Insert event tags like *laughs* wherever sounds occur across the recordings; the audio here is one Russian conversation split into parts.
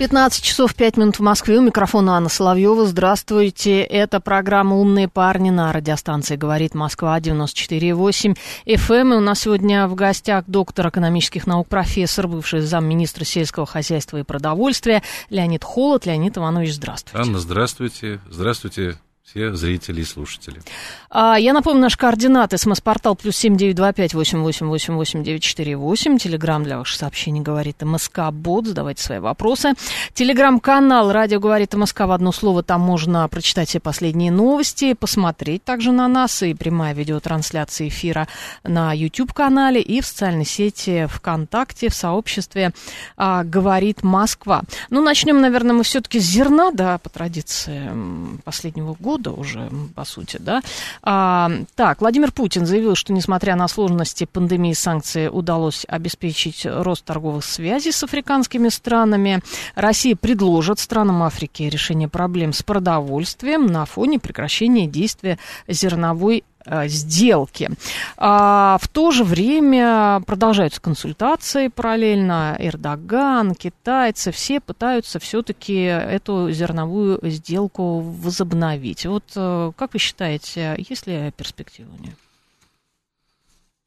15 часов 5 минут в Москве. У микрофона Анна Соловьева. Здравствуйте. Это программа «Умные парни» на радиостанции «Говорит Москва» 94,8 FM. Эм. И у нас сегодня в гостях доктор экономических наук, профессор, бывший замминистра сельского хозяйства и продовольствия Леонид Холод. Леонид Иванович, здравствуйте. Анна, здравствуйте. Здравствуйте, все зрители и слушатели. А, я напомню, наши координаты. СМС-портал плюс семь девять два пять восемь восемь восемь восемь девять четыре восемь. Телеграмм для ваших сообщений говорит МСК Бот. Задавайте свои вопросы. Телеграм-канал «Радио говорит МСК» в одно слово. Там можно прочитать все последние новости, посмотреть также на нас и прямая видеотрансляция эфира на YouTube-канале и в социальной сети ВКонтакте, в сообществе а, «Говорит Москва». Ну, начнем, наверное, мы все-таки с зерна, да, по традиции последнего года года уже, по сути, да. А, так, Владимир Путин заявил, что, несмотря на сложности пандемии санкций, удалось обеспечить рост торговых связей с африканскими странами. Россия предложит странам Африки решение проблем с продовольствием на фоне прекращения действия зерновой сделки. А в то же время продолжаются консультации параллельно. Эрдоган, китайцы, все пытаются все-таки эту зерновую сделку возобновить. Вот э, как вы считаете, есть ли перспективы у нее?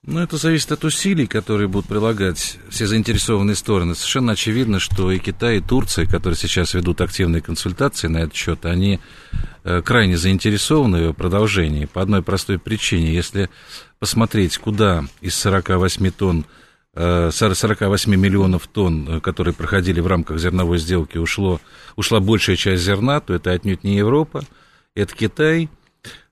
Ну, это зависит от усилий, которые будут прилагать все заинтересованные стороны. Совершенно очевидно, что и Китай, и Турция, которые сейчас ведут активные консультации на этот счет, они э, крайне заинтересованы в продолжении по одной простой причине. Если посмотреть, куда из 48 тонн 48 э, миллионов тонн, э, которые проходили в рамках зерновой сделки, ушло, ушла большая часть зерна, то это отнюдь не Европа, это Китай –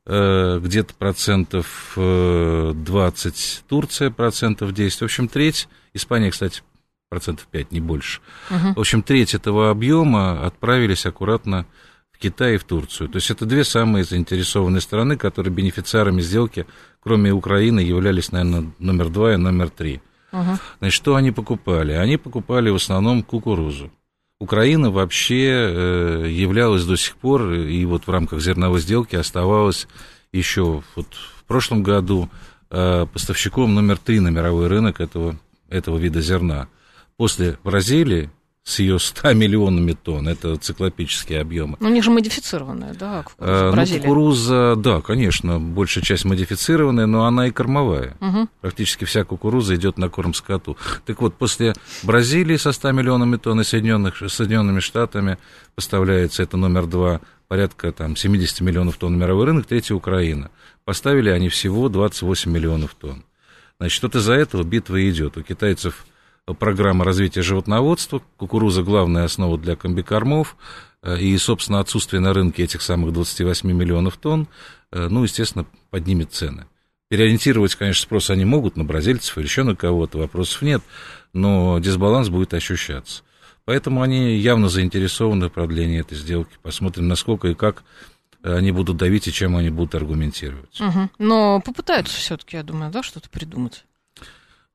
где-то процентов 20 э, Турция, процентов 10, в общем, треть, Испания, кстати, процентов 5, не больше. Угу. В общем, треть этого объема отправились аккуратно в Китай и в Турцию. То есть это две самые заинтересованные страны, которые бенефициарами сделки, кроме Украины, являлись, наверное, номер два и номер три. Угу. Значит, что они покупали? Они покупали в основном кукурузу. Украина вообще э, являлась до сих пор, и вот в рамках зерновой сделки оставалась еще вот в прошлом году э, поставщиком номер три на мировой рынок этого, этого вида зерна. После Бразилии с ее 100 *laughs* миллионами тонн. Это циклопические объемы. Но у них же модифицированная, да, кукуруза, ну, кукуруза, да, конечно, большая часть модифицированная, но она и кормовая. Угу. Практически вся кукуруза идет на корм скоту. Так вот, после Бразилии со 100 миллионами тонн и Соединенных, Соединенными Штатами поставляется это номер два, порядка там 70 миллионов тонн мировой рынок, третья Украина. Поставили они всего 28 миллионов тонн. Значит, вот из-за этого битва идет. У китайцев программа развития животноводства, кукуруза главная основа для комбикормов, э, и, собственно, отсутствие на рынке этих самых 28 миллионов тонн, э, ну, естественно, поднимет цены. Переориентировать, конечно, спрос они могут на бразильцев или еще на кого-то, вопросов нет, но дисбаланс будет ощущаться. Поэтому они явно заинтересованы в продлении этой сделки. Посмотрим, насколько и как они будут давить и чем они будут аргументировать. Угу. Но попытаются все-таки, я думаю, да, что-то придумать.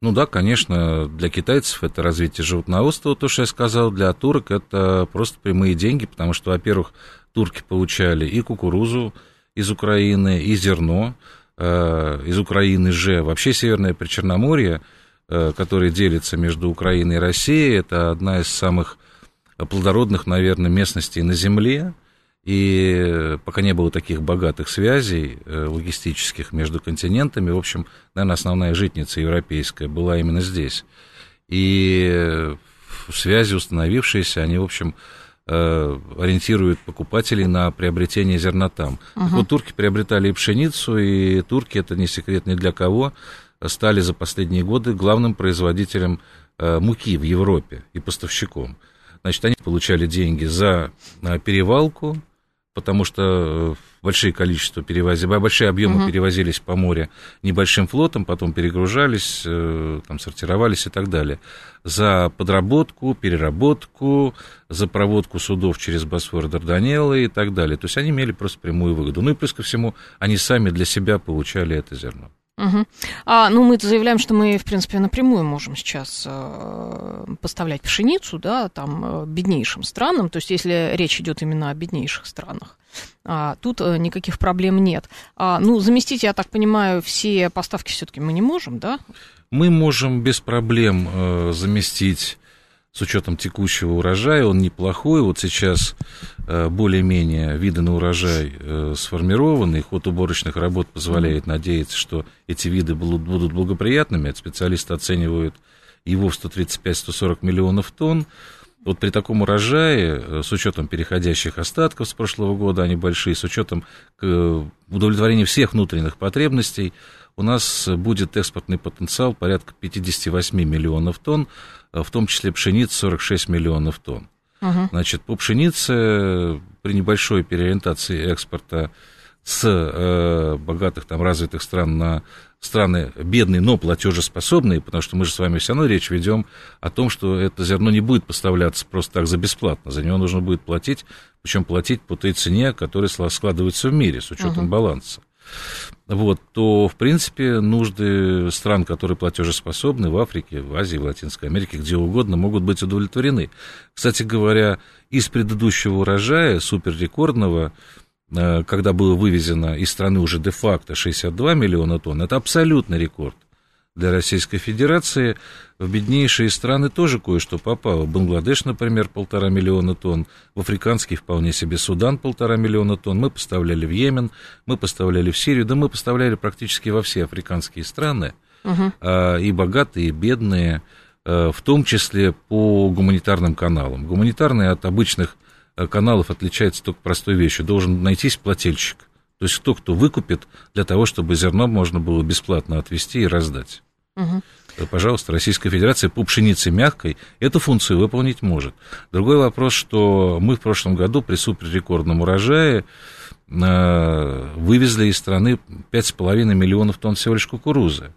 Ну да, конечно, для китайцев это развитие животноводства, то, что я сказал, для турок это просто прямые деньги, потому что, во-первых, турки получали и кукурузу из Украины, и зерно э, из Украины же. Вообще Северное Причерноморье, э, которое делится между Украиной и Россией, это одна из самых плодородных, наверное, местностей на Земле. И пока не было таких богатых связей э, логистических между континентами, в общем, наверное, основная житница европейская была именно здесь. И связи установившиеся, они, в общем, э, ориентируют покупателей на приобретение зерна там. Uh-huh. Так вот, турки приобретали и пшеницу, и турки, это не секрет ни для кого, стали за последние годы главным производителем э, муки в Европе и поставщиком. Значит, они получали деньги за перевалку, потому что большие количества перевозили, большие объемы угу. перевозились по морю небольшим флотом, потом перегружались, там, сортировались и так далее. За подработку, переработку, за проводку судов через Босфор, Дарданеллы и так далее. То есть они имели просто прямую выгоду. Ну и плюс ко всему, они сами для себя получали это зерно. Угу. А, ну, мы заявляем, что мы, в принципе, напрямую можем сейчас э, поставлять пшеницу, да, там, э, беднейшим странам, то есть если речь идет именно о беднейших странах. А, тут э, никаких проблем нет. А, ну, заместить, я так понимаю, все поставки все-таки мы не можем, да? Мы можем без проблем э, заместить с учетом текущего урожая, он неплохой. Вот сейчас э, более-менее виды на урожай э, сформированы, ход уборочных работ позволяет надеяться, что эти виды будут благоприятными. Специалисты оценивают его в 135-140 миллионов тонн. Вот при таком урожае, э, с учетом переходящих остатков с прошлого года, они большие, с учетом удовлетворения всех внутренних потребностей, у нас будет экспортный потенциал порядка 58 миллионов тонн, а в том числе пшеница 46 миллионов тонн. Угу. Значит, по пшенице при небольшой переориентации экспорта с э, богатых там развитых стран на страны бедные, но платежеспособные, потому что мы же с вами все равно речь ведем о том, что это зерно не будет поставляться просто так за бесплатно, за него нужно будет платить, причем платить по той цене, которая складывается в мире с учетом угу. баланса вот, то, в принципе, нужды стран, которые платежеспособны в Африке, в Азии, в Латинской Америке, где угодно, могут быть удовлетворены. Кстати говоря, из предыдущего урожая, суперрекордного, э, когда было вывезено из страны уже де-факто 62 миллиона тонн, это абсолютный рекорд для Российской Федерации. В беднейшие страны тоже кое-что попало. Бангладеш, например, полтора миллиона тонн. В африканский вполне себе Судан полтора миллиона тонн. Мы поставляли в Йемен, мы поставляли в Сирию, да мы поставляли практически во все африканские страны. Угу. И богатые, и бедные, а, в том числе по гуманитарным каналам. Гуманитарные от обычных а, каналов отличается только простой вещью. Должен найтись плательщик. То есть кто, кто выкупит для того, чтобы зерно можно было бесплатно отвезти и раздать. Угу. Пожалуйста, Российская Федерация по пшенице мягкой эту функцию выполнить может. Другой вопрос, что мы в прошлом году при суперрекордном урожае э, вывезли из страны 5,5 миллионов тонн всего лишь кукурузы.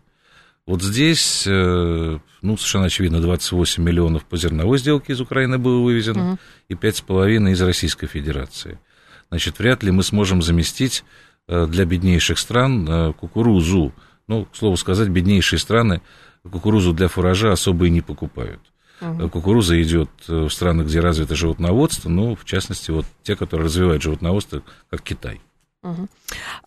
Вот здесь, э, ну, совершенно очевидно, 28 миллионов по зерновой сделке из Украины было вывезено, угу. и 5,5 из Российской Федерации. Значит, вряд ли мы сможем заместить для беднейших стран кукурузу. Ну, к слову сказать, беднейшие страны кукурузу для фуража особо и не покупают. Угу. Кукуруза идет э, в страны, где развито животноводство, ну, в частности, вот те, которые развивают животноводство, как Китай. Угу.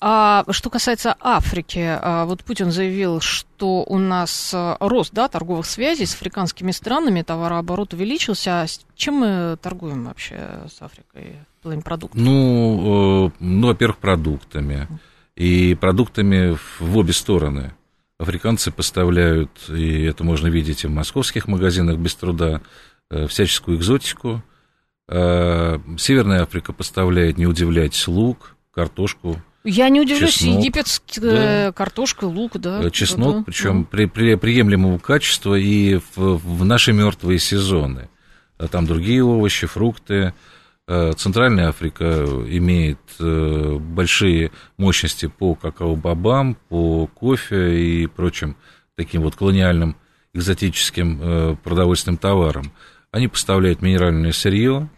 А, что касается Африки, а, вот Путин заявил, что у нас э, рост да, торговых связей с африканскими странами, товарооборот увеличился. А чем мы торгуем вообще с Африкой в плане продуктов? Ну, э, ну во-первых, продуктами. Угу и продуктами в обе стороны. Африканцы поставляют, и это можно видеть и в московских магазинах без труда, э, всяческую экзотику. А Северная Африка поставляет, не удивляйтесь, лук, картошку, я не удивлюсь, чеснок, египетская да. картошка, лук, да. Э, чеснок, да, причем да. При, при приемлемого качества и в, в наши мертвые сезоны. Там другие овощи, фрукты. Э, Центральная Африка имеет э, большие мощности по какао-бобам, по кофе и прочим таким вот колониальным экзотическим э, продовольственным товарам. Они поставляют минеральное сырье,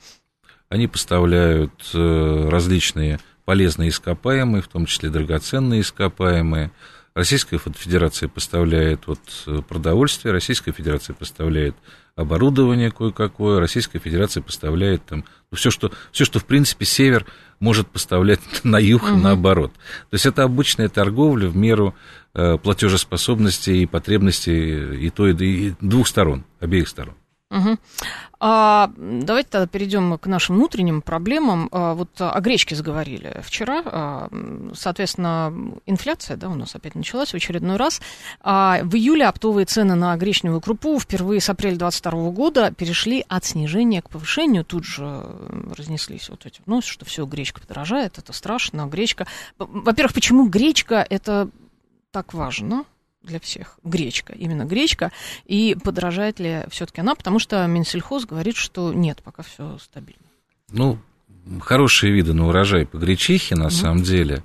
они поставляют различные полезные ископаемые, в том числе драгоценные ископаемые. Российская Федерация поставляет вот продовольствие, Российская Федерация поставляет оборудование кое-какое, Российская Федерация поставляет там ну, все, что, все, что в принципе север может поставлять *laughs* на юг угу. наоборот. То есть это обычная торговля в меру э, платежеспособности и потребностей и той, и двух сторон, обеих сторон. Угу. А, давайте тогда перейдем к нашим внутренним проблемам. А, вот о гречке заговорили вчера. А, соответственно, инфляция да, у нас опять началась в очередной раз. А, в июле оптовые цены на гречневую крупу впервые с апреля 2022 года перешли от снижения к повышению. Тут же разнеслись вот эти новости, что все, гречка подорожает, это страшно. Гречка... Во-первых, почему гречка это так важно? Для всех гречка, именно гречка, и подражает ли все-таки она, потому что Минсельхоз говорит, что нет, пока все стабильно. Ну, хорошие виды на урожай по гречихе, на mm-hmm. самом деле.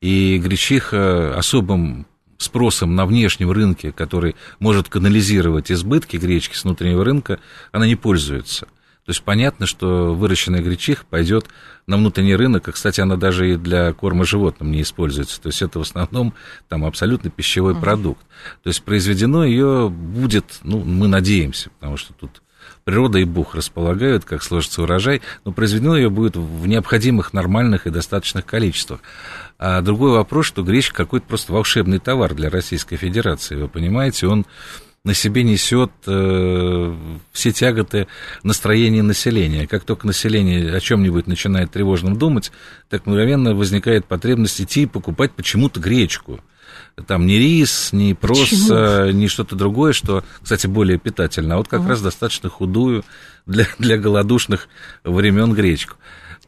И гречиха особым спросом на внешнем рынке, который может канализировать избытки гречки с внутреннего рынка, она не пользуется. То есть понятно, что выращенная гречиха пойдет на внутренний рынок, и, кстати, она даже и для корма животным не используется. То есть это в основном там абсолютно пищевой uh-huh. продукт. То есть произведено ее будет, ну, мы надеемся, потому что тут природа и Бог располагают, как сложится урожай, но произведено ее будет в необходимых, нормальных и достаточных количествах. А другой вопрос, что гречка какой-то просто волшебный товар для Российской Федерации, вы понимаете, он на себе несет э, все тяготы настроения населения. Как только население о чем-нибудь начинает тревожным думать, так мгновенно возникает потребность идти и покупать почему-то гречку. Там ни рис, ни проса, ни что-то другое, что, кстати, более питательно, а вот как uh-huh. раз достаточно худую для, для голодушных времен гречку.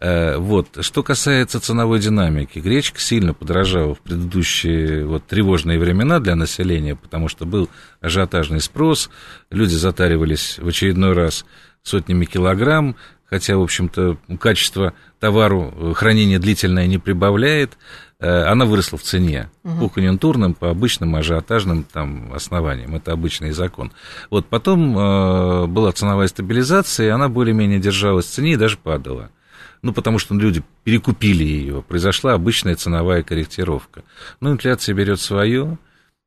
Э, вот. Что касается ценовой динамики, гречка сильно подорожала в предыдущие вот, тревожные времена для населения, потому что был ажиотажный спрос, люди затаривались в очередной раз сотнями килограмм, хотя, в общем-то, качество товару э, хранение длительное не прибавляет, э, она выросла в цене угу. по конъюнктурным, по обычным ажиотажным там, основаниям. Это обычный закон. Вот потом э, была ценовая стабилизация, и она более-менее держалась в цене и даже падала ну, потому что люди перекупили ее, произошла обычная ценовая корректировка. Но инфляция берет свое,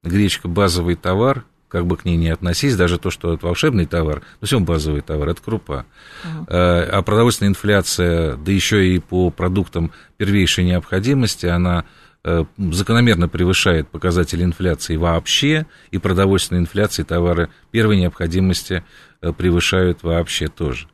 гречка базовый товар, как бы к ней не относись, даже то, что это волшебный товар, но все базовый товар, это крупа. Uh-huh. А продовольственная инфляция, да еще и по продуктам первейшей необходимости, она э, закономерно превышает показатели инфляции вообще, и продовольственная инфляция, и товары первой необходимости э, превышают вообще тоже.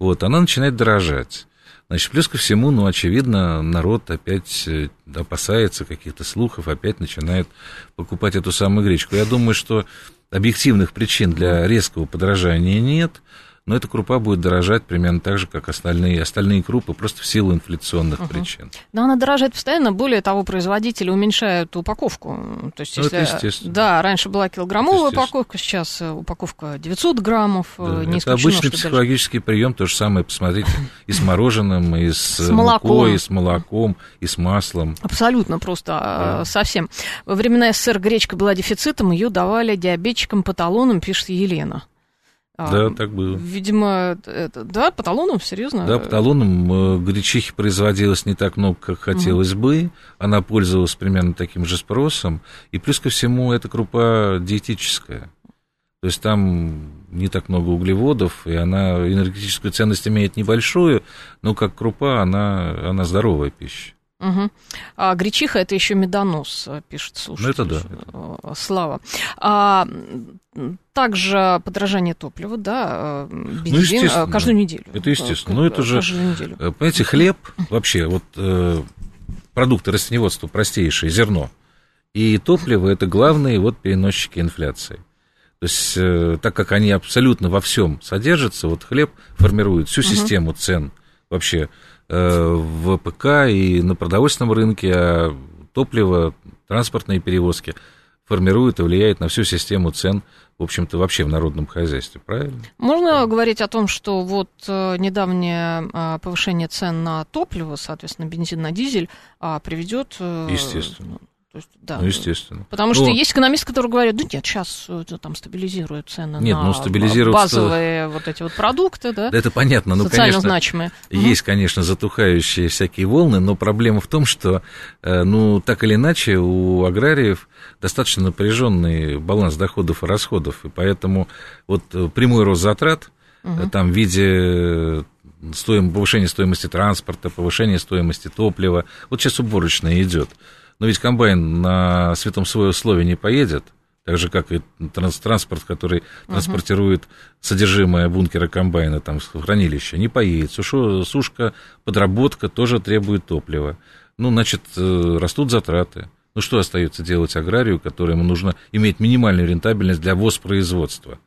Вот, она начинает дорожать. Значит, плюс ко всему, ну, очевидно, народ опять э, опасается каких-то слухов, опять начинает покупать эту самую гречку. Я думаю, что объективных причин для резкого подорожания нет но эта крупа будет дорожать примерно так же, как остальные, остальные крупы, просто в силу инфляционных угу. причин. Но она дорожает постоянно, более того, производители уменьшают упаковку. То есть, ну, если, это естественно. Да, раньше была килограммовая упаковка, сейчас э, упаковка 900 граммов. Э, да, не это обычный психологический даже... прием, то же самое, посмотрите, и с мороженым, и с, с мукой, и с молоком, и с маслом. Абсолютно просто, а, да. совсем. Во времена СССР гречка была дефицитом, ее давали диабетчикам по талонам, пишет Елена. А, да, так было. Видимо, это, да, по талонам, серьезно? Да, по талонам э, гречихи производилось не так много, как хотелось угу. бы. Она пользовалась примерно таким же спросом. И плюс ко всему, эта крупа диетическая. То есть там не так много углеводов, и она энергетическую ценность имеет небольшую, но как крупа она, она здоровая пища. Угу. А гречиха это еще медонос, пишет слушатель. Ну, это да. Э, слава. А, также подражание топлива, да, э, бензин ну, каждую неделю. Это естественно. Ну, это же, неделю. понимаете, хлеб вообще, вот продукты растеневодства простейшие, зерно, и топливо это главные вот переносчики инфляции. То есть, так как они абсолютно во всем содержатся, вот хлеб формирует всю систему цен вообще Э, в ПК и на продовольственном рынке, а топливо, транспортные перевозки формируют и влияют на всю систему цен, в общем-то, вообще в народном хозяйстве, правильно? Можно да. говорить о том, что вот э, недавнее а, повышение цен на топливо, соответственно, бензин на дизель, а, приведет... Э, Естественно да. Ну, естественно. Потому что ну, есть экономисты, которые говорят, ну нет, сейчас это, там стабилизируют цены нет, на ну, стабилизируют... базовые вот эти вот продукты, да? Да это понятно, ну, социально конечно, значимые. Есть, конечно, затухающие всякие волны, но проблема в том, что, э, ну, так или иначе, у аграриев достаточно напряженный баланс доходов и расходов, и поэтому вот э, прямой рост затрат, угу. там в виде стоим, повышения стоимости транспорта, повышения стоимости топлива, вот сейчас уборочная идет. Но ведь комбайн на светом свое условие не поедет, так же, как и транспорт, который uh-huh. транспортирует содержимое бункера комбайна там, в хранилище, не поедет. Сушу, сушка, подработка тоже требует топлива. Ну, значит, э, растут затраты. Ну, что остается делать аграрию, которому нужно иметь минимальную рентабельность для воспроизводства?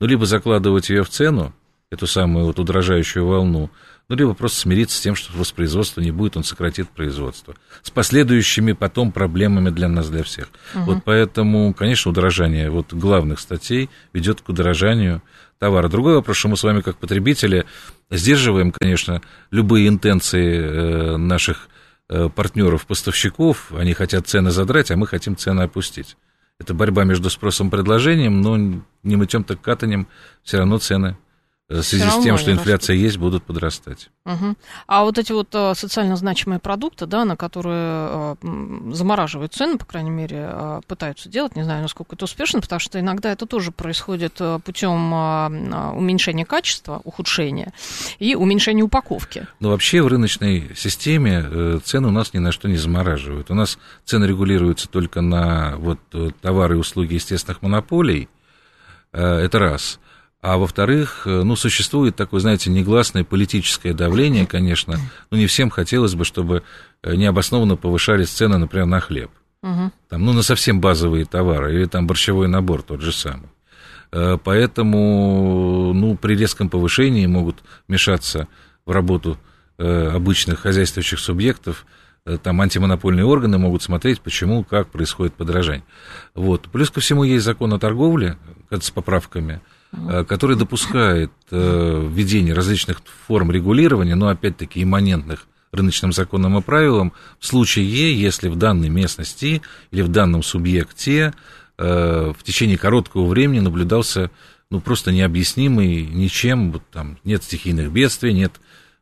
Ну, либо закладывать ее в цену, эту самую вот удорожающую волну, ну, либо просто смириться с тем, что воспроизводства не будет, он сократит производство. С последующими потом проблемами для нас, для всех. Угу. Вот поэтому, конечно, удорожание вот главных статей ведет к удорожанию товара. Другой вопрос, что мы с вами, как потребители, сдерживаем, конечно, любые интенции э, наших э, партнеров, поставщиков. Они хотят цены задрать, а мы хотим цены опустить. Это борьба между спросом и предложением, но не мытьем так катанем все равно цены в связи с тем, что инфляция растут. есть, будут подрастать. Угу. А вот эти вот э, социально значимые продукты, да, на которые э, замораживают цены, по крайней мере, пытаются делать, не знаю, насколько это успешно, потому что иногда это тоже происходит путем уменьшения качества, ухудшения и уменьшения упаковки. Но вообще в рыночной системе цены у нас ни на что не замораживают. У нас цены регулируются только на вот товары и услуги естественных монополий. Это раз. А во-вторых, э, ну, существует такое, знаете, негласное политическое давление, конечно, но не всем хотелось бы, чтобы э, необоснованно повышались цены, например, на хлеб. Угу. Там, ну, на совсем базовые товары, или там борщевой набор тот же самый. Э, поэтому, ну, при резком повышении могут мешаться в работу обычных хозяйствующих субъектов, там антимонопольные органы могут смотреть, почему, как происходит подражание. Вот. Плюс ко всему есть закон о торговле с поправками – который допускает э, введение различных форм регулирования, но опять-таки имманентных рыночным законам и правилам, в случае, если в данной местности или в данном субъекте э, в течение короткого времени наблюдался ну, просто необъяснимый ничем, вот, там нет стихийных бедствий, нет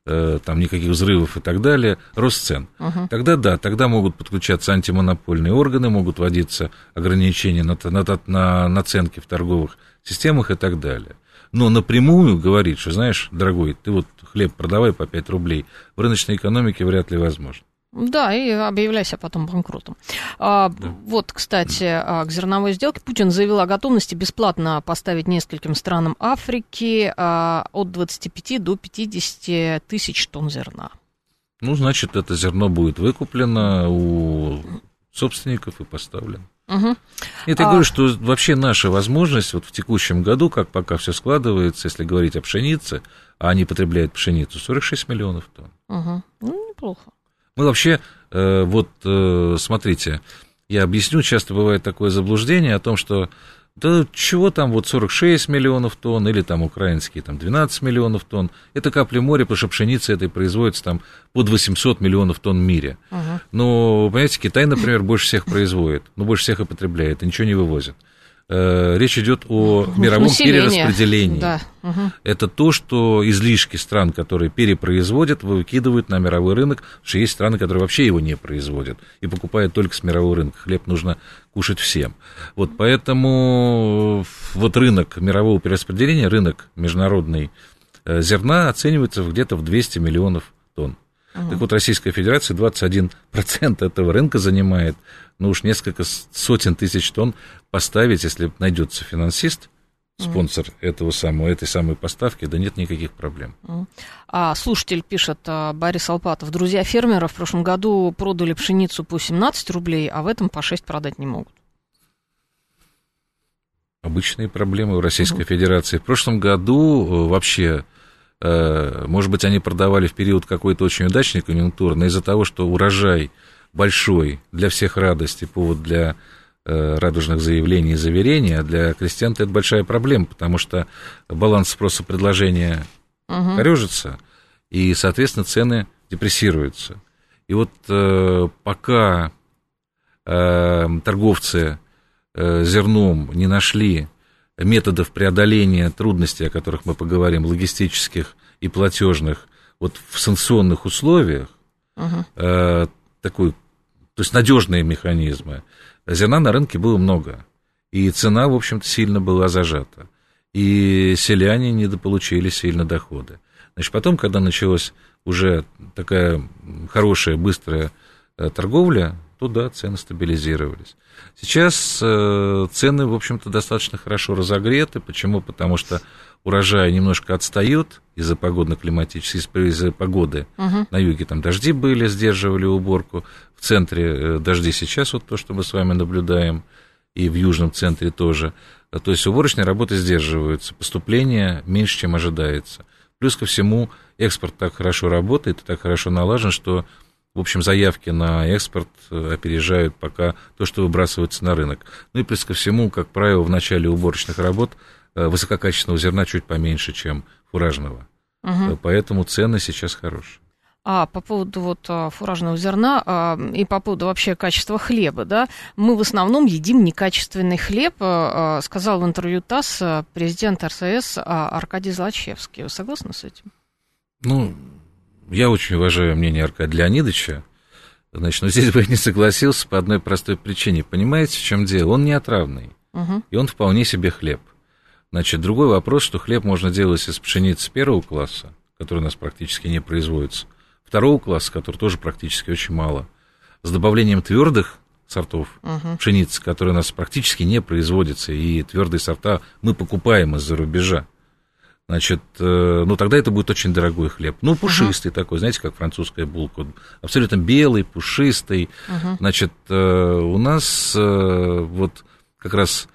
там никаких взрывов и так далее, рост цен. Uh-huh. Тогда да, тогда могут подключаться антимонопольные органы, могут вводиться ограничения на, на, на наценки в торговых системах и так далее. Но напрямую говорить, что, знаешь, дорогой, ты вот хлеб продавай по 5 рублей, в рыночной экономике вряд ли возможно. Да, и объявляйся потом банкротом. А, да. Вот, кстати, а, к зерновой сделке Путин заявил о готовности бесплатно поставить нескольким странам Африки а, от 25 до 50 тысяч тонн зерна. Ну, значит, это зерно будет выкуплено у собственников и поставлено. Угу. Это я а... говорю, что вообще наша возможность вот в текущем году, как пока все складывается, если говорить о пшенице, а они потребляют пшеницу, 46 миллионов тонн. Угу. Ну, неплохо. Мы вообще, э, вот э, смотрите, я объясню, часто бывает такое заблуждение о том, что да чего там вот 46 миллионов тонн или там украинские там 12 миллионов тонн. Это капли моря, потому что пшеница этой производится там под 800 миллионов тонн в мире. Uh-huh. Но, понимаете, Китай, например, больше всех производит, но больше всех и потребляет, и ничего не вывозит. Э, речь идет о мировом Население. перераспределении. Да. Угу. Это то, что излишки стран, которые перепроизводят, выкидывают на мировой рынок, потому что есть страны, которые вообще его не производят и покупают только с мирового рынка. Хлеб нужно кушать всем. Вот поэтому вот рынок мирового перераспределения, рынок международный э, зерна оценивается где-то в 200 миллионов. Угу. Так вот, Российская Федерация 21% этого рынка занимает, ну уж несколько сотен тысяч тонн поставить, если найдется финансист, спонсор угу. этого самого, этой самой поставки, да нет никаких проблем. А слушатель пишет, а, Борис Алпатов, друзья фермера в прошлом году продали пшеницу по 17 рублей, а в этом по 6 продать не могут. Обычные проблемы в Российской угу. Федерации. В прошлом году э, вообще может быть, они продавали в период какой-то очень удачной конъюнктуры, но из-за того, что урожай большой, для всех радости, повод для э, радужных заявлений и заверений, а для крестьян это большая проблема, потому что баланс спроса предложения угу. корежится, и, соответственно, цены депрессируются. И вот э, пока торговцы зерном не нашли методов преодоления трудностей, о которых мы поговорим, логистических и платежных, вот в санкционных условиях, uh-huh. э, такой, то есть надежные механизмы, зерна на рынке было много, и цена, в общем-то, сильно была зажата, и селяне недополучили сильно доходы. Значит, потом, когда началась уже такая хорошая, быстрая э, торговля, то да, цены стабилизировались. Сейчас э, цены, в общем-то, достаточно хорошо разогреты. Почему? Потому что урожай немножко отстает из-за погодно-климатической, из-за погоды. Угу. На юге там дожди были, сдерживали уборку. В центре э, дожди сейчас, вот то, что мы с вами наблюдаем, и в южном центре тоже. То есть уборочные работы сдерживаются, поступление меньше, чем ожидается. Плюс ко всему, экспорт так хорошо работает и так хорошо налажен, что в общем, заявки на экспорт э, опережают пока то, что выбрасывается на рынок. Ну и плюс ко всему, как правило, в начале уборочных работ высококачественного зерна чуть поменьше, чем фуражного. Угу. Поэтому цены сейчас хорошие. А по поводу вот а, фуражного зерна а, и по поводу вообще качества хлеба, да, мы в основном едим некачественный хлеб, а, сказал в интервью ТАСС президент РСС Аркадий Злачевский. Вы согласны с этим? Ну, я очень уважаю мнение Аркадия Леонидовича. Значит, но здесь бы я не согласился по одной простой причине. Понимаете, в чем дело? Он не отравный. Угу. И он вполне себе хлеб. Значит, другой вопрос, что хлеб можно делать из пшеницы первого класса, который у нас практически не производится, второго класса, который тоже практически очень мало, с добавлением твердых сортов угу. пшеницы, которые у нас практически не производятся, и твердые сорта мы покупаем из-за рубежа. Значит, э, ну тогда это будет очень дорогой хлеб. Ну, пушистый uh-huh. такой, знаете, как французская булка. Абсолютно белый, пушистый. Uh-huh. Значит, э, у нас э, вот как раз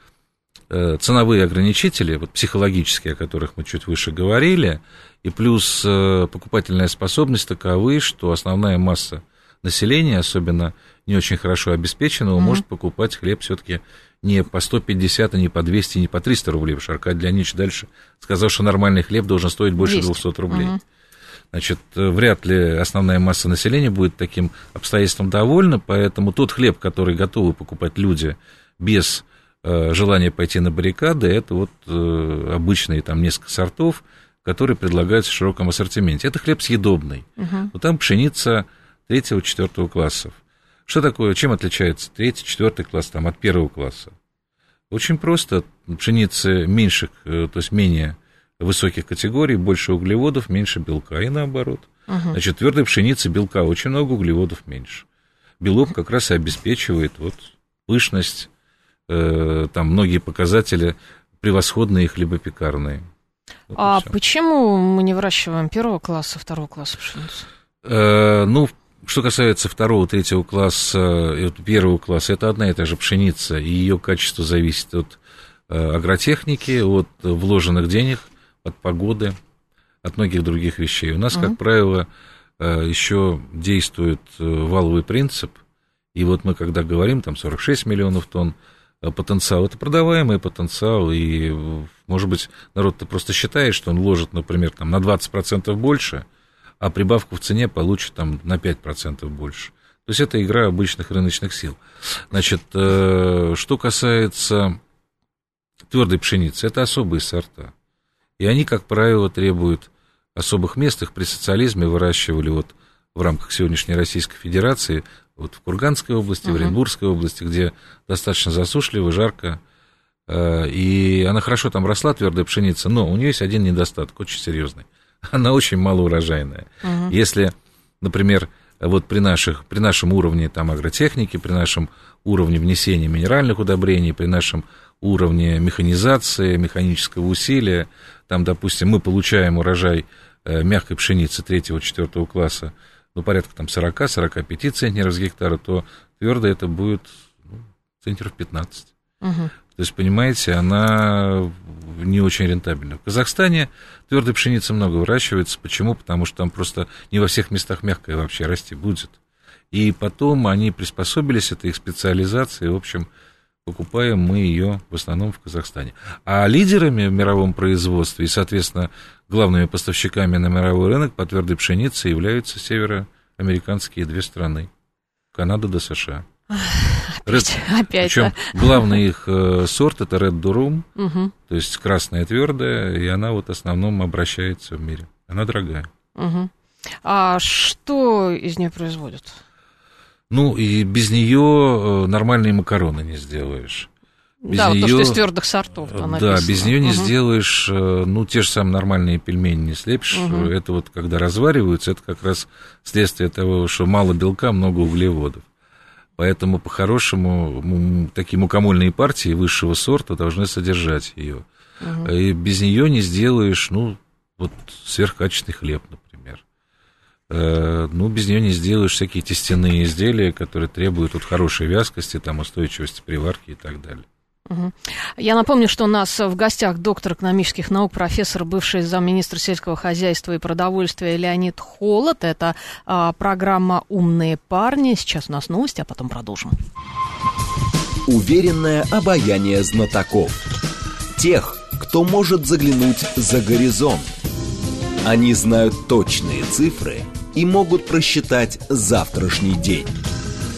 ценовые ограничители, вот психологические, о которых мы чуть выше говорили, и плюс покупательная способность таковы, что основная масса населения, особенно не очень хорошо обеспеченного, uh-huh. может покупать хлеб все-таки не по 150, а не по 200, не по 300 рублей. Потому что Аркадий Леонидович дальше сказал, что нормальный хлеб должен стоить больше 200, 200 рублей. Угу. Значит, вряд ли основная масса населения будет таким обстоятельством довольна, поэтому тот хлеб, который готовы покупать люди без э, желания пойти на баррикады, это вот э, обычные там несколько сортов, которые предлагаются в широком ассортименте. Это хлеб съедобный. Угу. Но там пшеница третьего-четвертого классов. Что такое, чем отличается третий, четвертый класс там, от первого класса? Очень просто. Пшеница меньше, э, то есть менее высоких категорий, больше углеводов, меньше белка, и наоборот. Угу. Значит, твердой пшеницы белка очень много, углеводов меньше. Белок как раз и обеспечивает вот пышность, э, там многие показатели превосходные хлебопекарные. Вот а почему мы не выращиваем первого класса, второго класса пшеницу? Э, ну, что касается второго, третьего класса, первого класса, это одна и та же пшеница, и ее качество зависит от э, агротехники, от вложенных денег, от погоды, от многих других вещей. У нас, угу. как правило, э, еще действует э, валовый принцип, и вот мы, когда говорим, там 46 миллионов тонн потенциал, это продаваемый потенциал, и, может быть, народ-то просто считает, что он ложит, например, там, на 20% больше, а прибавку в цене получит там на 5% больше. То есть это игра обычных рыночных сил. Значит, э, что касается твердой пшеницы, это особые сорта. И они, как правило, требуют особых мест. Их при социализме выращивали вот в рамках сегодняшней Российской Федерации, вот в Курганской области, uh-huh. в Оренбургской области, где достаточно засушливо, жарко. Э, и она хорошо там росла, твердая пшеница, но у нее есть один недостаток, очень серьезный – она очень малоурожайная. Угу. Если, например, вот при, наших, при нашем уровне там, агротехники, при нашем уровне внесения минеральных удобрений, при нашем уровне механизации, механического усилия, там, допустим, мы получаем урожай э, мягкой пшеницы третьего-четвертого класса, ну, порядка там 40-45 центнеров с гектара, то твердо это будет ну, центнеров 15. Угу. То есть, понимаете, она не очень рентабельна. В Казахстане твердой пшеницы много выращивается. Почему? Потому что там просто не во всех местах мягкая вообще расти будет. И потом они приспособились, это их специализация, в общем, покупаем мы ее в основном в Казахстане. А лидерами в мировом производстве и, соответственно, главными поставщиками на мировой рынок по твердой пшенице являются североамериканские две страны. Канада да США. Опять, Red, опять причем да. главный их э, сорт это Red Durum, угу. то есть красная твердая, и она вот в основном обращается в мире. Она дорогая. Угу. А что из нее производят? Ну, и без нее э, нормальные макароны не сделаешь. Без да, нее, вот то, что из твердых сортов. Да, без нее не угу. сделаешь, э, ну, те же самые нормальные пельмени не слепишь. Угу. Это вот когда развариваются, это как раз следствие того, что мало белка, много углеводов. Поэтому, по-хорошему, такие мукомольные партии высшего сорта должны содержать ее. Угу. И без нее не сделаешь, ну, вот сверхкачественный хлеб, например. Э, ну, без нее не сделаешь всякие тестяные изделия, которые требуют вот хорошей вязкости, там, устойчивости при варке и так далее. Я напомню, что у нас в гостях доктор экономических наук, профессор, бывший замминистра сельского хозяйства и продовольствия Леонид Холод. Это а, программа «Умные парни». Сейчас у нас новости, а потом продолжим. Уверенное обаяние знатоков. Тех, кто может заглянуть за горизонт. Они знают точные цифры и могут просчитать завтрашний день.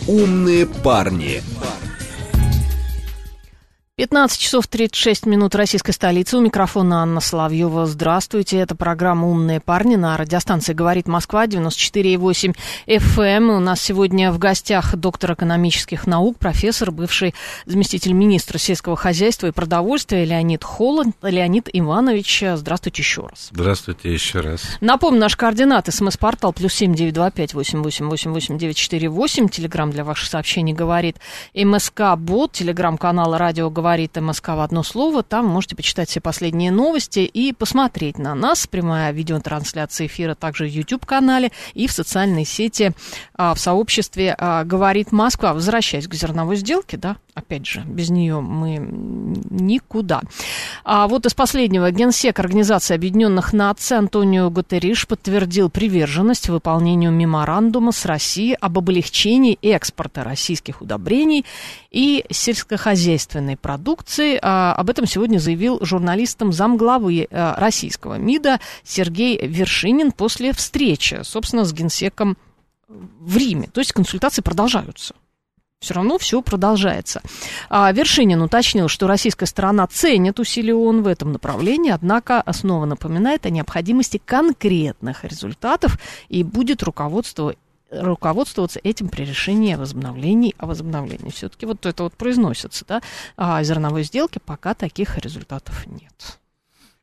Умные парни. 15 часов 36 минут российской столицы. У микрофона Анна Соловьева. Здравствуйте. Это программа «Умные парни» на радиостанции «Говорит Москва» 94,8 FM. Эм. У нас сегодня в гостях доктор экономических наук, профессор, бывший заместитель министра сельского хозяйства и продовольствия Леонид Холод. Леонид Иванович, здравствуйте еще раз. Здравствуйте еще раз. Напомню, наши координаты. СМС-портал плюс семь девять два пять восемь восемь восемь восемь девять четыре восемь. Телеграмм для ваших сообщений говорит МСК Бот. Телеграмм-канал Радио Говорит говорит МСК в одно слово. Там можете почитать все последние новости и посмотреть на нас. Прямая видеотрансляция эфира также в YouTube-канале и в социальной сети, а, в сообществе а, «Говорит Москва». Возвращаясь к зерновой сделке, да, опять же, без нее мы никуда. А вот из последнего генсек Организации Объединенных Наций Антонио Гутерриш подтвердил приверженность выполнению меморандума с Россией об облегчении экспорта российских удобрений и сельскохозяйственной продукции. А, об этом сегодня заявил журналистам замглавы а, российского МИДа Сергей Вершинин после встречи, собственно, с генсеком в Риме. То есть консультации продолжаются все равно все продолжается. А Вершинин уточнил, что российская сторона ценит усилия ООН в этом направлении, однако снова напоминает о необходимости конкретных результатов и будет руководство руководствоваться этим при решении о возобновлении, о возобновлении. Все-таки вот это вот произносится, да, а зерновой сделки пока таких результатов нет.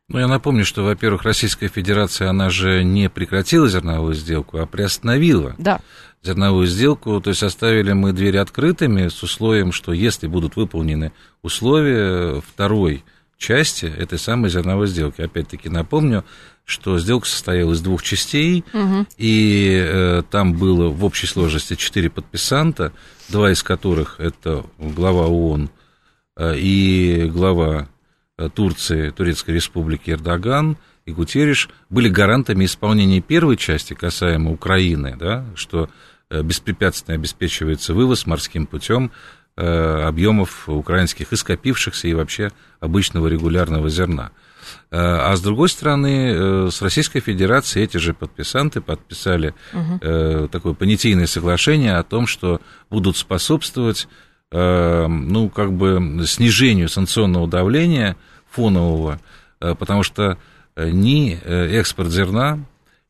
Ну, я напомню, что, во-первых, Российская Федерация, она же не прекратила зерновую сделку, а приостановила да. Зерновую сделку. То есть оставили мы двери открытыми с условием, что если будут выполнены условия второй части этой самой зерновой сделки. Опять-таки напомню, что сделка состояла из двух частей, угу. и э, там было в общей сложности четыре подписанта, два из которых это глава ООН э, и глава э, Турции, Турецкой Республики Эрдоган и Гутериш были гарантами исполнения первой части касаемо Украины, да, что беспрепятственно обеспечивается вывоз морским путем Э, объемов украинских и скопившихся, и вообще обычного регулярного зерна. Э, а с другой стороны, э, с Российской Федерацией эти же подписанты подписали угу. такое понятийное соглашение о том, что будут способствовать ну, как бы снижению санкционного давления фонового, потому что ни экспорт зерна,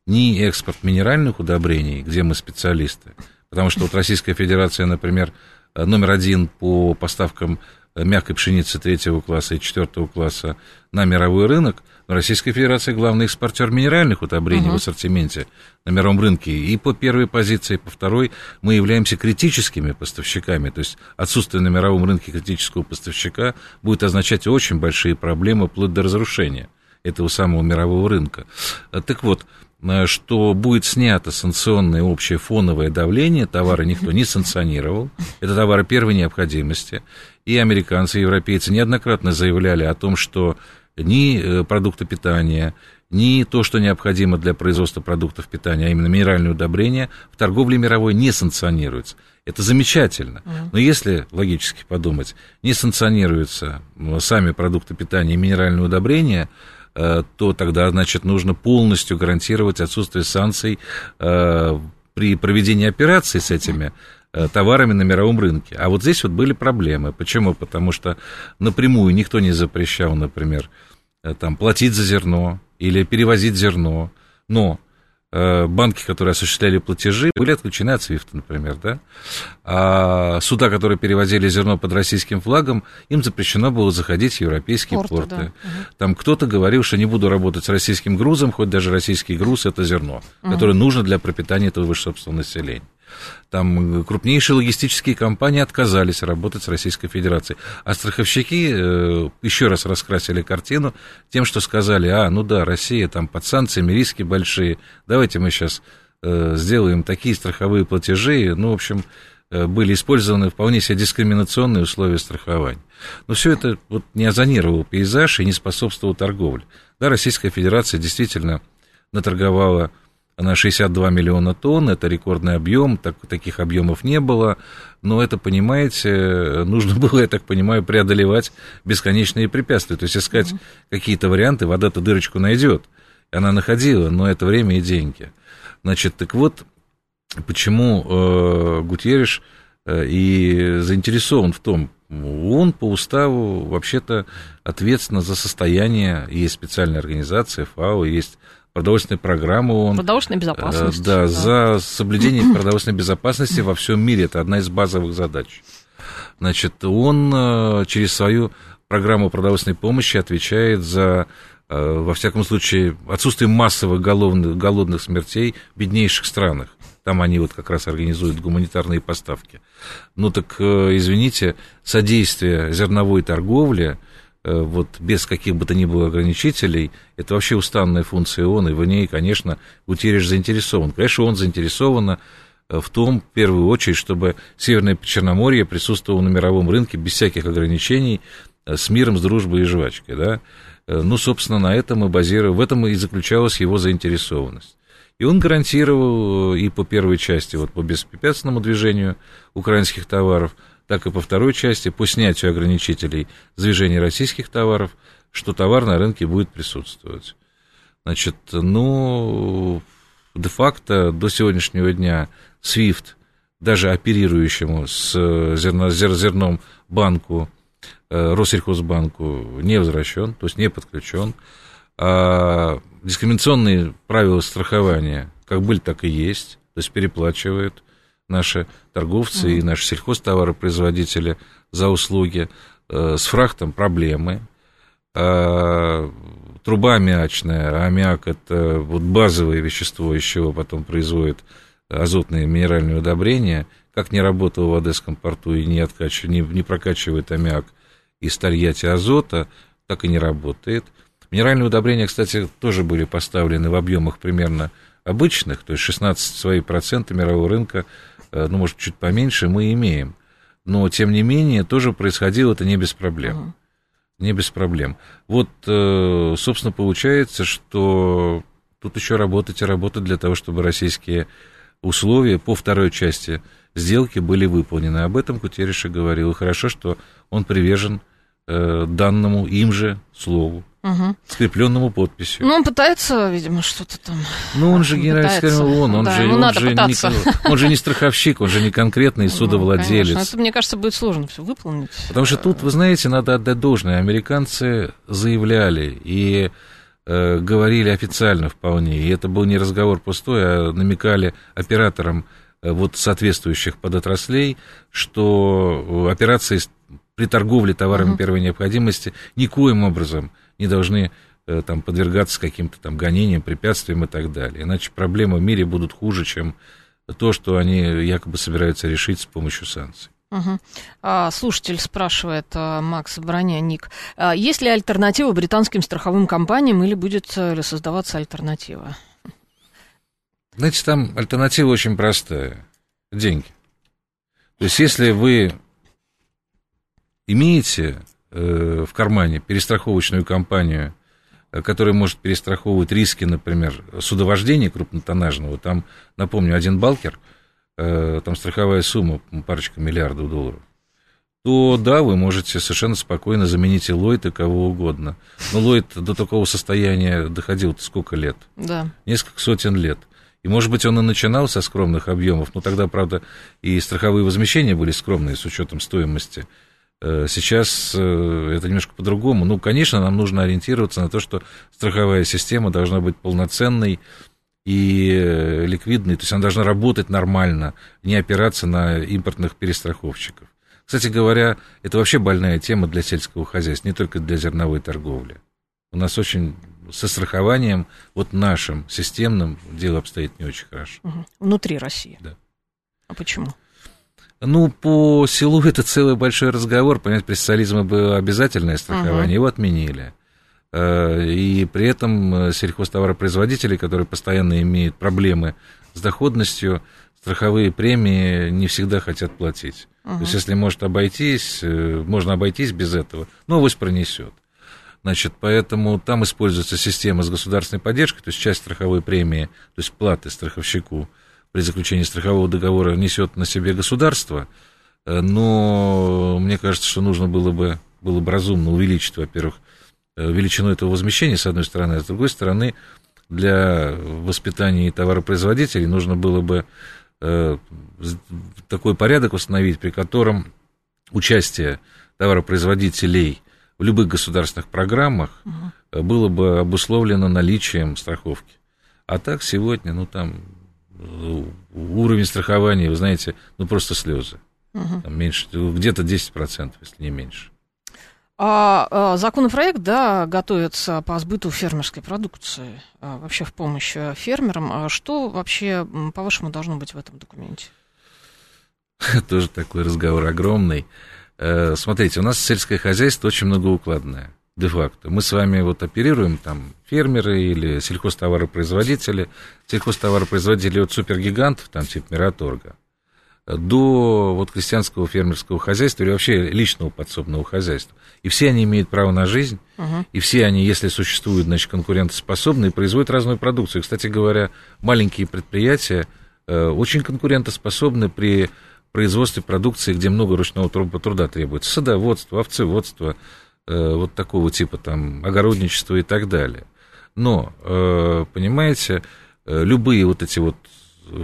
ни экспорт минеральных удобрений, где мы специалисты, потому что вот Российская Федерация, например, номер один по поставкам мягкой пшеницы третьего класса и четвертого класса на мировой рынок. Российская Федерация главный экспортер минеральных удобрений uh-huh. в ассортименте на мировом рынке. И по первой позиции, и по второй мы являемся критическими поставщиками. То есть отсутствие на мировом рынке критического поставщика будет означать очень большие проблемы, вплоть до разрушения этого самого мирового рынка. Так вот, Э, что будет снято санкционное общее фоновое давление, товары никто не санкционировал, это товары первой необходимости, и американцы, и европейцы неоднократно заявляли о том, что ни э, продукты питания, ни то, что необходимо для производства продуктов питания, а именно минеральные удобрения, в торговле мировой не санкционируется. Это замечательно. Но если, логически подумать, не санкционируются сами продукты питания и минеральные удобрения, Э, то тогда, значит, нужно полностью гарантировать отсутствие санкций э, при проведении операций с этими э, товарами на мировом рынке. А вот здесь вот были проблемы. Почему? Потому что напрямую никто не запрещал, например, там, платить за зерно или перевозить зерно. Но Э, банки, которые осуществляли платежи, были отключены от SWIFT, например, да? А суда, которые перевозили зерно под российским флагом, им запрещено было заходить в европейские порты. порты. Да. Там кто-то говорил, что не буду работать с российским грузом, хоть даже российский груз – это зерно, угу. которое нужно для пропитания этого собственного населения. Там крупнейшие логистические компании отказались работать с Российской Федерацией. А страховщики э, еще раз раскрасили картину тем, что сказали, а, ну да, Россия там под санкциями, риски большие, давайте мы сейчас э, сделаем такие страховые платежи. Ну, в общем, э, были использованы вполне себе дискриминационные условия страхования. Но все это вот не озонировало пейзаж и не способствовало торговле. Да, Российская Федерация действительно наторговала на 62 миллиона тонн, это рекордный объем, так, таких объемов не было, но это, понимаете, нужно *laughs* было, я так понимаю, преодолевать бесконечные препятствия, то есть искать mm-hmm. какие-то варианты, вода-то дырочку найдет, она находила, но это время и деньги. Значит, так вот, почему э, Гутьериш э, и заинтересован в том, он по уставу вообще-то ответственно за состояние, есть специальная организация, ФАО, есть продовольственная программа ООН. Продовольственная безопасность. Да, да, за соблюдение продовольственной безопасности во всем мире. Это одна из базовых задач. Значит, он э, через свою программу продовольственной помощи отвечает за, э, во всяком случае, отсутствие массовых голодных, голодных смертей в беднейших странах. Там они вот как раз организуют гуманитарные поставки. Ну так, э, извините, содействие зерновой торговле – Э, вот без каких бы то ни было ограничителей, это вообще уставная функция ООН, и в ней, конечно, Гутерреш заинтересован. Конечно, он заинтересован э, в том, в первую очередь, чтобы Северное Черноморье присутствовало на мировом рынке без всяких ограничений, э, с миром, с дружбой и жвачкой, да. Ну, собственно, на этом и базировал, в этом и заключалась его заинтересованность. И он гарантировал и по первой части, вот по беспрепятственному движению украинских товаров – так и по второй части, по снятию ограничителей движения российских товаров, что товар на рынке будет присутствовать. Значит, ну, де-факто до сегодняшнего дня SWIFT, даже оперирующему с зерно, зерном банку, э, Россельхозбанку, не возвращен, то есть не подключен. А дискриминационные правила страхования как были, так и есть, то есть переплачивают наши торговцы mm-hmm. и наши сельхозтоваропроизводители за услуги. Э, с фрахтом проблемы. А, труба аммиачная, аммиак – это вот базовое вещество, из чего потом производят азотные минеральные удобрения. Как не работал в Одесском порту и не, откачивает, не, не прокачивает аммиак из Тольятти азота, так и не работает. Минеральные удобрения, кстати, тоже были поставлены в объемах примерно обычных, то есть 16 свои проценты мирового рынка ну, может, чуть поменьше, мы имеем. Но, тем не менее, тоже происходило это не без проблем. Uh-huh. Не без проблем. Вот, э, собственно, получается, что тут еще работать и работать для того, чтобы российские условия по второй части сделки были выполнены. Об этом Кутериша говорил. И хорошо, что он привержен э, данному им же слову угу. скрепленному подписью. Ну, он пытается, видимо, что-то там. Ну, он же генеральный секретарь ООН, он, да, же, он, же не, он же не страховщик, он же не конкретный *laughs* судовладелец. Ну, это, мне кажется, будет сложно все выполнить. Потому что тут, вы знаете, надо отдать должное. Американцы заявляли и э, говорили официально вполне, и это был не разговор пустой, а намекали операторам э, вот соответствующих подотраслей, что операции при торговле товарами uh-huh. первой необходимости никоим образом не должны э, там, подвергаться каким-то там гонениям, препятствиям и так далее. Иначе проблемы в мире будут хуже, чем то, что они якобы собираются решить с помощью санкций. Угу. А, слушатель спрашивает, а, Макс Броня, Ник, а есть ли альтернатива британским страховым компаниям или будет ли создаваться альтернатива? Знаете, там альтернатива очень простая. Деньги. То есть, если вы имеете Э, в кармане перестраховочную компанию, э, которая может перестраховывать риски, например, судовождения крупнотоннажного, там, напомню, один балкер, э, там страховая сумма парочка миллиардов долларов, то да, вы можете совершенно спокойно заменить и Ллойд, и кого угодно. Но Ллойд до такого состояния доходил сколько лет? Да. Несколько сотен лет. И, может быть, он и начинал со скромных объемов, но тогда, правда, и страховые возмещения были скромные с учетом стоимости Э, сейчас э, это немножко по-другому. Ну, конечно, нам нужно ориентироваться на то, что страховая система должна быть полноценной и э, ликвидной, то есть она должна работать нормально, не опираться на импортных перестраховщиков. Кстати говоря, это вообще больная тема для сельского хозяйства, не только для зерновой торговли. У нас очень со страхованием, вот нашим, системным, дело обстоит не очень хорошо. Внутри России? Да. А почему? Ну, по селу это целый большой разговор. Понимаете, при социализме было обязательное страхование, uh-huh. его отменили. Э, и при этом э, сельхозтоваропроизводители, которые постоянно имеют проблемы с доходностью, страховые премии не всегда хотят платить. Uh-huh. То есть, если может обойтись, э, можно обойтись без этого, но авось пронесет. Значит, поэтому там используется система с государственной поддержкой, то есть часть страховой премии, то есть платы страховщику при заключении страхового договора несет на себе государство, э, но мне кажется, что нужно было бы, было бы разумно увеличить, во-первых, э, величину этого возмещения, с одной стороны, а с другой стороны, для воспитания товаропроизводителей нужно было бы э, такой порядок установить, при котором участие товаропроизводителей в любых государственных программах угу. было бы обусловлено наличием страховки. А так сегодня, ну там уровень страхования, вы знаете, ну просто слезы. Угу. Там меньше, где-то 10%, если не меньше. А, а, законопроект, да, готовится по сбыту фермерской продукции, а, вообще в помощь э, фермерам. А что вообще, по-вашему, должно быть в этом документе? *laughs* Тоже такой разговор огромный. Э, смотрите, у нас сельское хозяйство очень многоукладное, де-факто. Мы с вами вот оперируем там фермеры или сельхозтоваропроизводители, сельхозтоваропроизводители от супергигантов, там типа Мираторга, до вот крестьянского фермерского хозяйства или вообще личного подсобного хозяйства. И все они имеют право на жизнь, uh-huh. и все они, если существуют, значит, конкурентоспособны и производят разную продукцию. Кстати говоря, маленькие предприятия э, очень конкурентоспособны при производстве продукции, где много ручного труда требуется. Садоводство, овцеводство, вот такого типа там огородничество и так далее. Но, э, понимаете, э, любые вот эти вот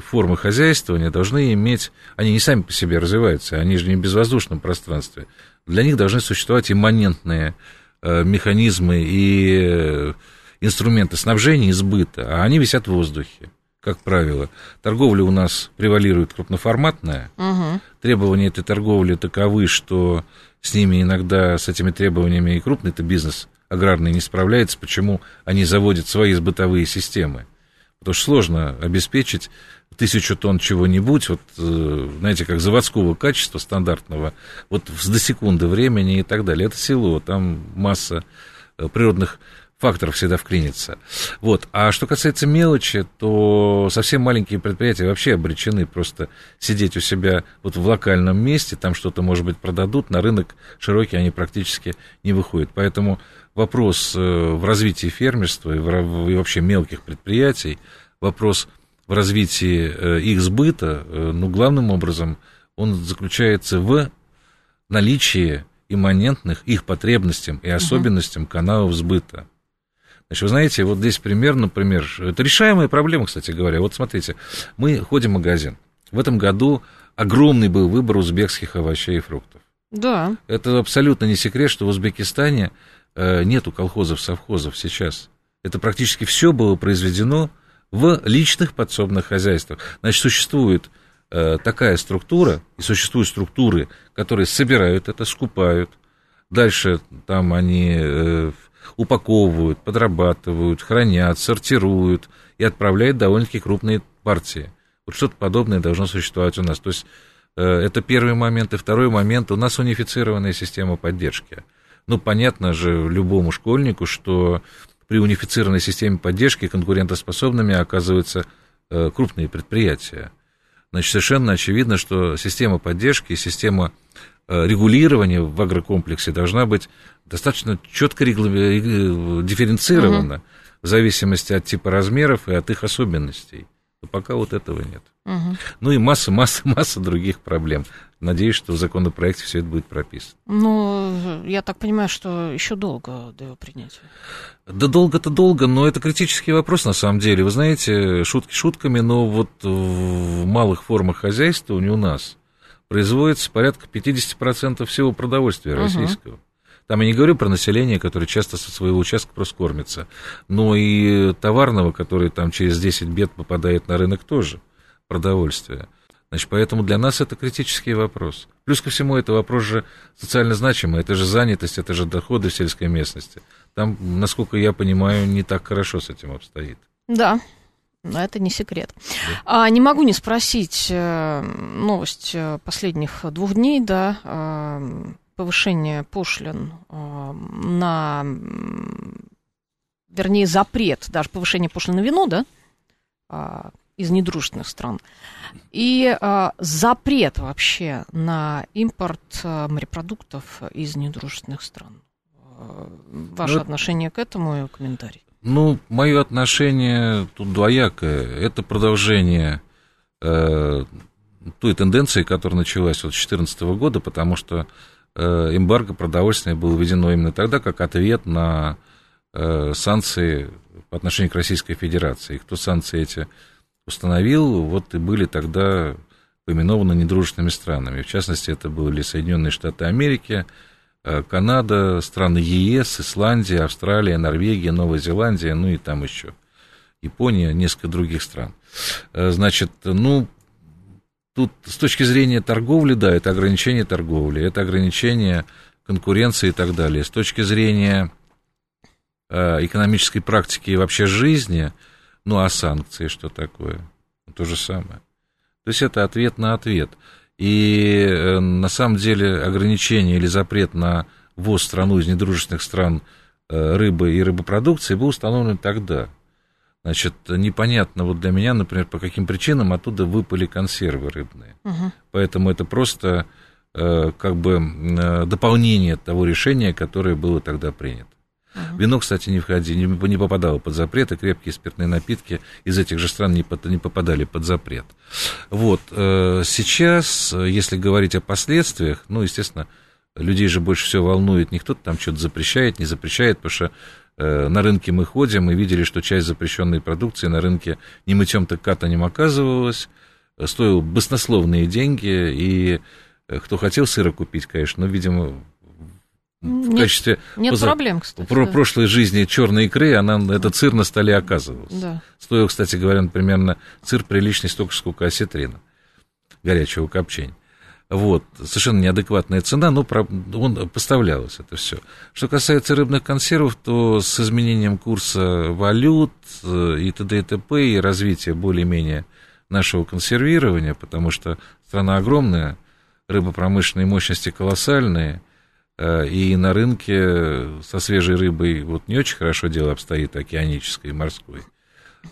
формы хозяйствования должны иметь, они не сами по себе развиваются, они же не в безвоздушном пространстве. Для них должны существовать имманентные механизмы и инструменты снабжения и сбыта, а они висят в воздухе как правило. Торговля у нас превалирует крупноформатная. Угу. Требования этой торговли таковы, что с ними иногда, с этими требованиями и крупный-то бизнес аграрный не справляется. Почему они заводят свои бытовые системы? Потому что сложно обеспечить тысячу тонн чего-нибудь, вот, э, знаете, как заводского качества стандартного, вот до секунды времени и так далее. Это село, там масса э, природных факторов всегда вклинится. Вот. А что касается мелочи, то совсем маленькие предприятия вообще обречены просто сидеть у себя вот в локальном месте, там что-то, может быть, продадут, на рынок широкий они практически не выходят. Поэтому вопрос э, в развитии фермерства и, вообще мелких предприятий, вопрос в развитии э, их сбыта, э, ну, главным образом, он заключается в наличии имманентных их потребностям и особенностям каналов сбыта. Значит, вы знаете, вот здесь пример, например, это решаемая проблема, кстати говоря. Вот смотрите, мы ходим в магазин. В этом году огромный был выбор узбекских овощей и фруктов. Да. Это абсолютно не секрет, что в Узбекистане э, нету колхозов, совхозов сейчас. Это практически все было произведено в личных подсобных хозяйствах. Значит, существует э, такая структура, и существуют структуры, которые собирают это, скупают. Дальше там они э, упаковывают, подрабатывают, хранят, сортируют и отправляют довольно-таки крупные партии. Вот что-то подобное должно существовать у нас. То есть э, это первый момент. И второй момент, у нас унифицированная система поддержки. Ну, понятно же любому школьнику, что при унифицированной системе поддержки конкурентоспособными оказываются э, крупные предприятия. Значит, совершенно очевидно, что система поддержки, система э, регулирования в агрокомплексе должна быть достаточно четко дифференцирована угу. в зависимости от типа размеров и от их особенностей. Но пока вот этого нет. Угу. Ну и масса, масса, масса других проблем. Надеюсь, что в законопроекте все это будет прописано. Ну, я так понимаю, что еще долго до его принятия. Да долго-то долго, но это критический вопрос на самом деле. Вы знаете, шутки шутками, но вот в малых формах хозяйства у нас производится порядка 50% всего продовольствия угу. российского. Там я не говорю про население, которое часто со своего участка просто кормится, но и товарного, который там через 10 бед попадает на рынок тоже, продовольствие. Значит, поэтому для нас это критический вопрос. Плюс ко всему, это вопрос же социально значимый, это же занятость, это же доходы в сельской местности. Там, насколько я понимаю, не так хорошо с этим обстоит. Да, это не секрет. Да. А, не могу не спросить э, новость э, последних двух дней, да, э, повышение пошлин э, на, вернее, запрет, даже повышение пошлин на вино, да, э, из недружественных стран, и э, запрет вообще на импорт морепродуктов из недружественных стран. ваше ну, отношение к этому и комментарий. Ну, мое отношение тут двоякое. Это продолжение э, той тенденции, которая началась вот с 2014 года, потому что э, эмбарго продовольственное было введено именно тогда, как ответ на э, санкции по отношению к Российской Федерации. Кто санкции эти установил, вот и были тогда поименованы недружественными странами. В частности, это были Соединенные Штаты Америки, Канада, страны ЕС, Исландия, Австралия, Норвегия, Новая Зеландия, ну и там еще Япония, несколько других стран. Э, значит, ну, тут с точки зрения торговли, да, это ограничение торговли, это ограничение конкуренции и так далее. С точки зрения э, экономической практики и вообще жизни, ну, а санкции что такое? То же самое. То есть это ответ на ответ. И э, на самом деле ограничение или запрет на ввоз в страну из недружественных стран э, рыбы и рыбопродукции был установлен тогда. Значит, непонятно вот для меня, например, по каким причинам оттуда выпали консервы рыбные. Угу. Поэтому это просто э, как бы дополнение того решения, которое было тогда принято. Uh-huh. Вино, кстати, не, входи, не, не попадало под запрет, и крепкие спиртные напитки из этих же стран не, под, не попадали под запрет. Вот, э, сейчас, если говорить о последствиях, ну, естественно, людей же больше всего волнует, не кто-то там что-то запрещает, не запрещает, потому что э, на рынке мы ходим и видели, что часть запрещенной продукции на рынке ни мытьем так катанем оказывалась, стоил баснословные деньги, и э, кто хотел сыра купить, конечно, но, видимо, в нет, качестве нет поза... проблем, кстати. Про да. прошлой жизни черной икры, она, этот сыр на столе оказывался. Да. Стоил, кстати говоря, примерно сыр приличный столько, сколько осетрина горячего копчения. Вот, совершенно неадекватная цена, но он поставлялось это все. Что касается рыбных консервов, то с изменением курса валют э, и т.д. и т.п. и развития более-менее нашего консервирования, потому что страна огромная, рыбопромышленные мощности колоссальные – и на рынке со свежей рыбой вот не очень хорошо дело обстоит, океанической и морской.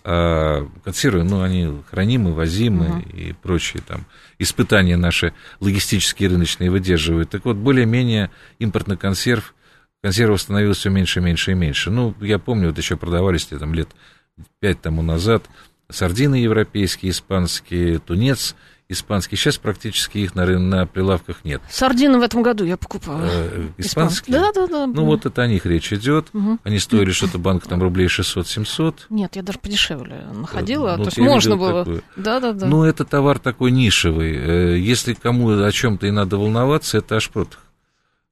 А консервы, ну, они хранимы, возимы угу. и прочие там испытания наши логистические, рыночные выдерживают. Так вот, более-менее импортный консерв, консервов становилось все меньше, меньше и меньше. Ну, я помню, вот еще продавались там лет пять тому назад сардины европейские, испанские, тунец испанские. Сейчас практически их на, на прилавках нет. Сардины в этом году я покупала. Э, испанские? Да, да, да. Ну, вот это о них речь идет. Угу. Они стоили что-то банк там рублей 600-700. Нет, я даже подешевле находила. Ну, то есть можно было. Такую. Да, да, да. Ну, это товар такой нишевый. Э, если кому о чем-то и надо волноваться, это ашпрот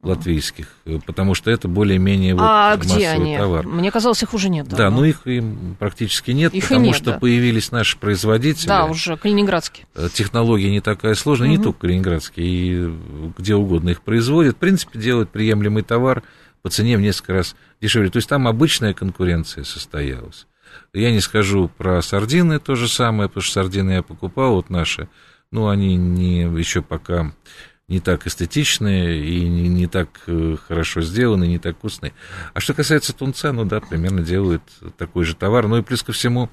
латвийских, э, потому что это более-менее вот а где они? товар. Мне казалось, их уже нет. Да, да но их им практически нет, их потому нет, что да. появились наши производители. Да, уже калининградские. Э, технология не такая сложная, угу. не только калининградские, и где угодно их производят. В принципе, делают приемлемый товар по цене в несколько раз дешевле. То есть там обычная конкуренция состоялась. Я не скажу про сардины то же самое, потому что сардины я покупал, вот наши, ну, они не еще пока не так эстетичные и не, не так э, хорошо сделаны, не так вкусные. А что касается тунца, ну да, примерно делают такой же товар. Ну и плюс ко всему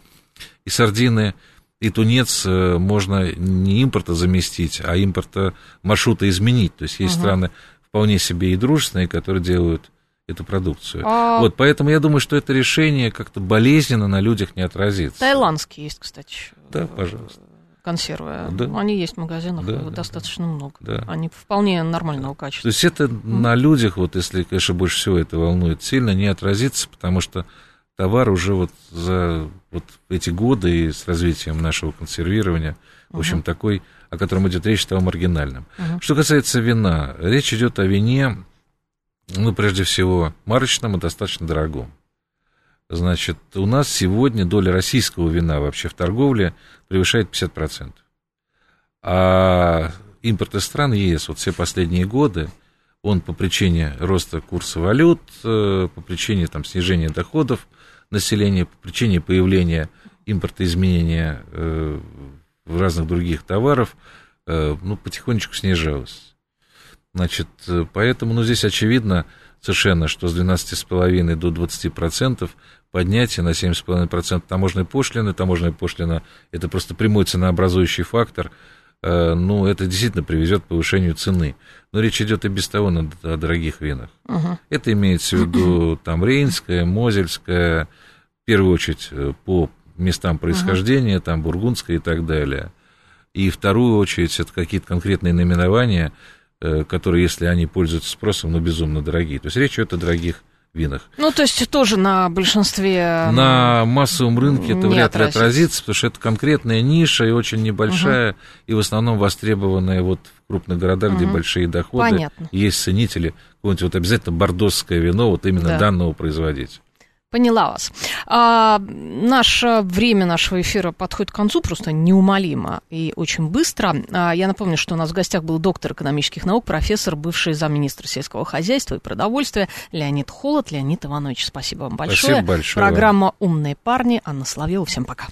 и сардины, и тунец э, можно не импорта заместить, а импорта маршрута изменить. То есть есть угу. страны вполне себе и дружественные, которые делают эту продукцию. А... Вот, поэтому я думаю, что это решение как-то болезненно на людях не отразится. Таиландский есть, кстати. Да, пожалуйста консервы. Да. Они есть в магазинах да, достаточно да, много. Да. Они вполне нормального качества. То есть это mm. на людях, вот если, конечно, больше всего это волнует, сильно не отразится, потому что товар уже вот за вот эти годы и с развитием нашего консервирования, в общем, uh такой, о котором идет речь, стал маргинальным. uh Что касается вина, речь идет о вине, ну, прежде всего, марочном и достаточно дорогом. Значит, у нас сегодня доля российского вина вообще в торговле превышает 50%. А импорт из стран ЕС вот все последние годы, он по причине роста курса валют, э, по причине там, снижения доходов населения, по причине появления импорта изменения э, разных других товаров, э, ну, потихонечку снижалось. Значит, поэтому, ну, здесь очевидно совершенно, что с 12,5 до 20% поднятие на 7,5% таможенной пошлины. Таможенная пошлина – это просто прямой ценообразующий фактор. э, ну, это действительно приведет к повышению цены. Но речь идет и без того о дорогих винах. Угу. Это имеется в виду там Рейнская, Мозельская, в первую очередь э, по местам происхождения, угу. там Бургундская и так далее. И вторую очередь это какие-то конкретные наименования, которые, если они пользуются спросом, ну, безумно дорогие. То есть речь идет о дорогих винах. Ну, то есть тоже на большинстве... На массовом рынке это вряд ли отразится, потому что это конкретная ниша и очень небольшая, угу. и в основном востребованная вот в крупных городах, угу. где большие доходы. Понятно. Есть ценители, какое-нибудь вот обязательно бордосское вино вот именно да. данного производителя. Поняла вас. А, наше время нашего эфира подходит к концу просто неумолимо и очень быстро. А, я напомню, что у нас в гостях был доктор экономических наук, профессор, бывший замминистра сельского хозяйства и продовольствия Леонид Холод. Леонид Иванович, спасибо вам большое. Спасибо большое. Программа «Умные парни». Анна Соловьева. Всем пока.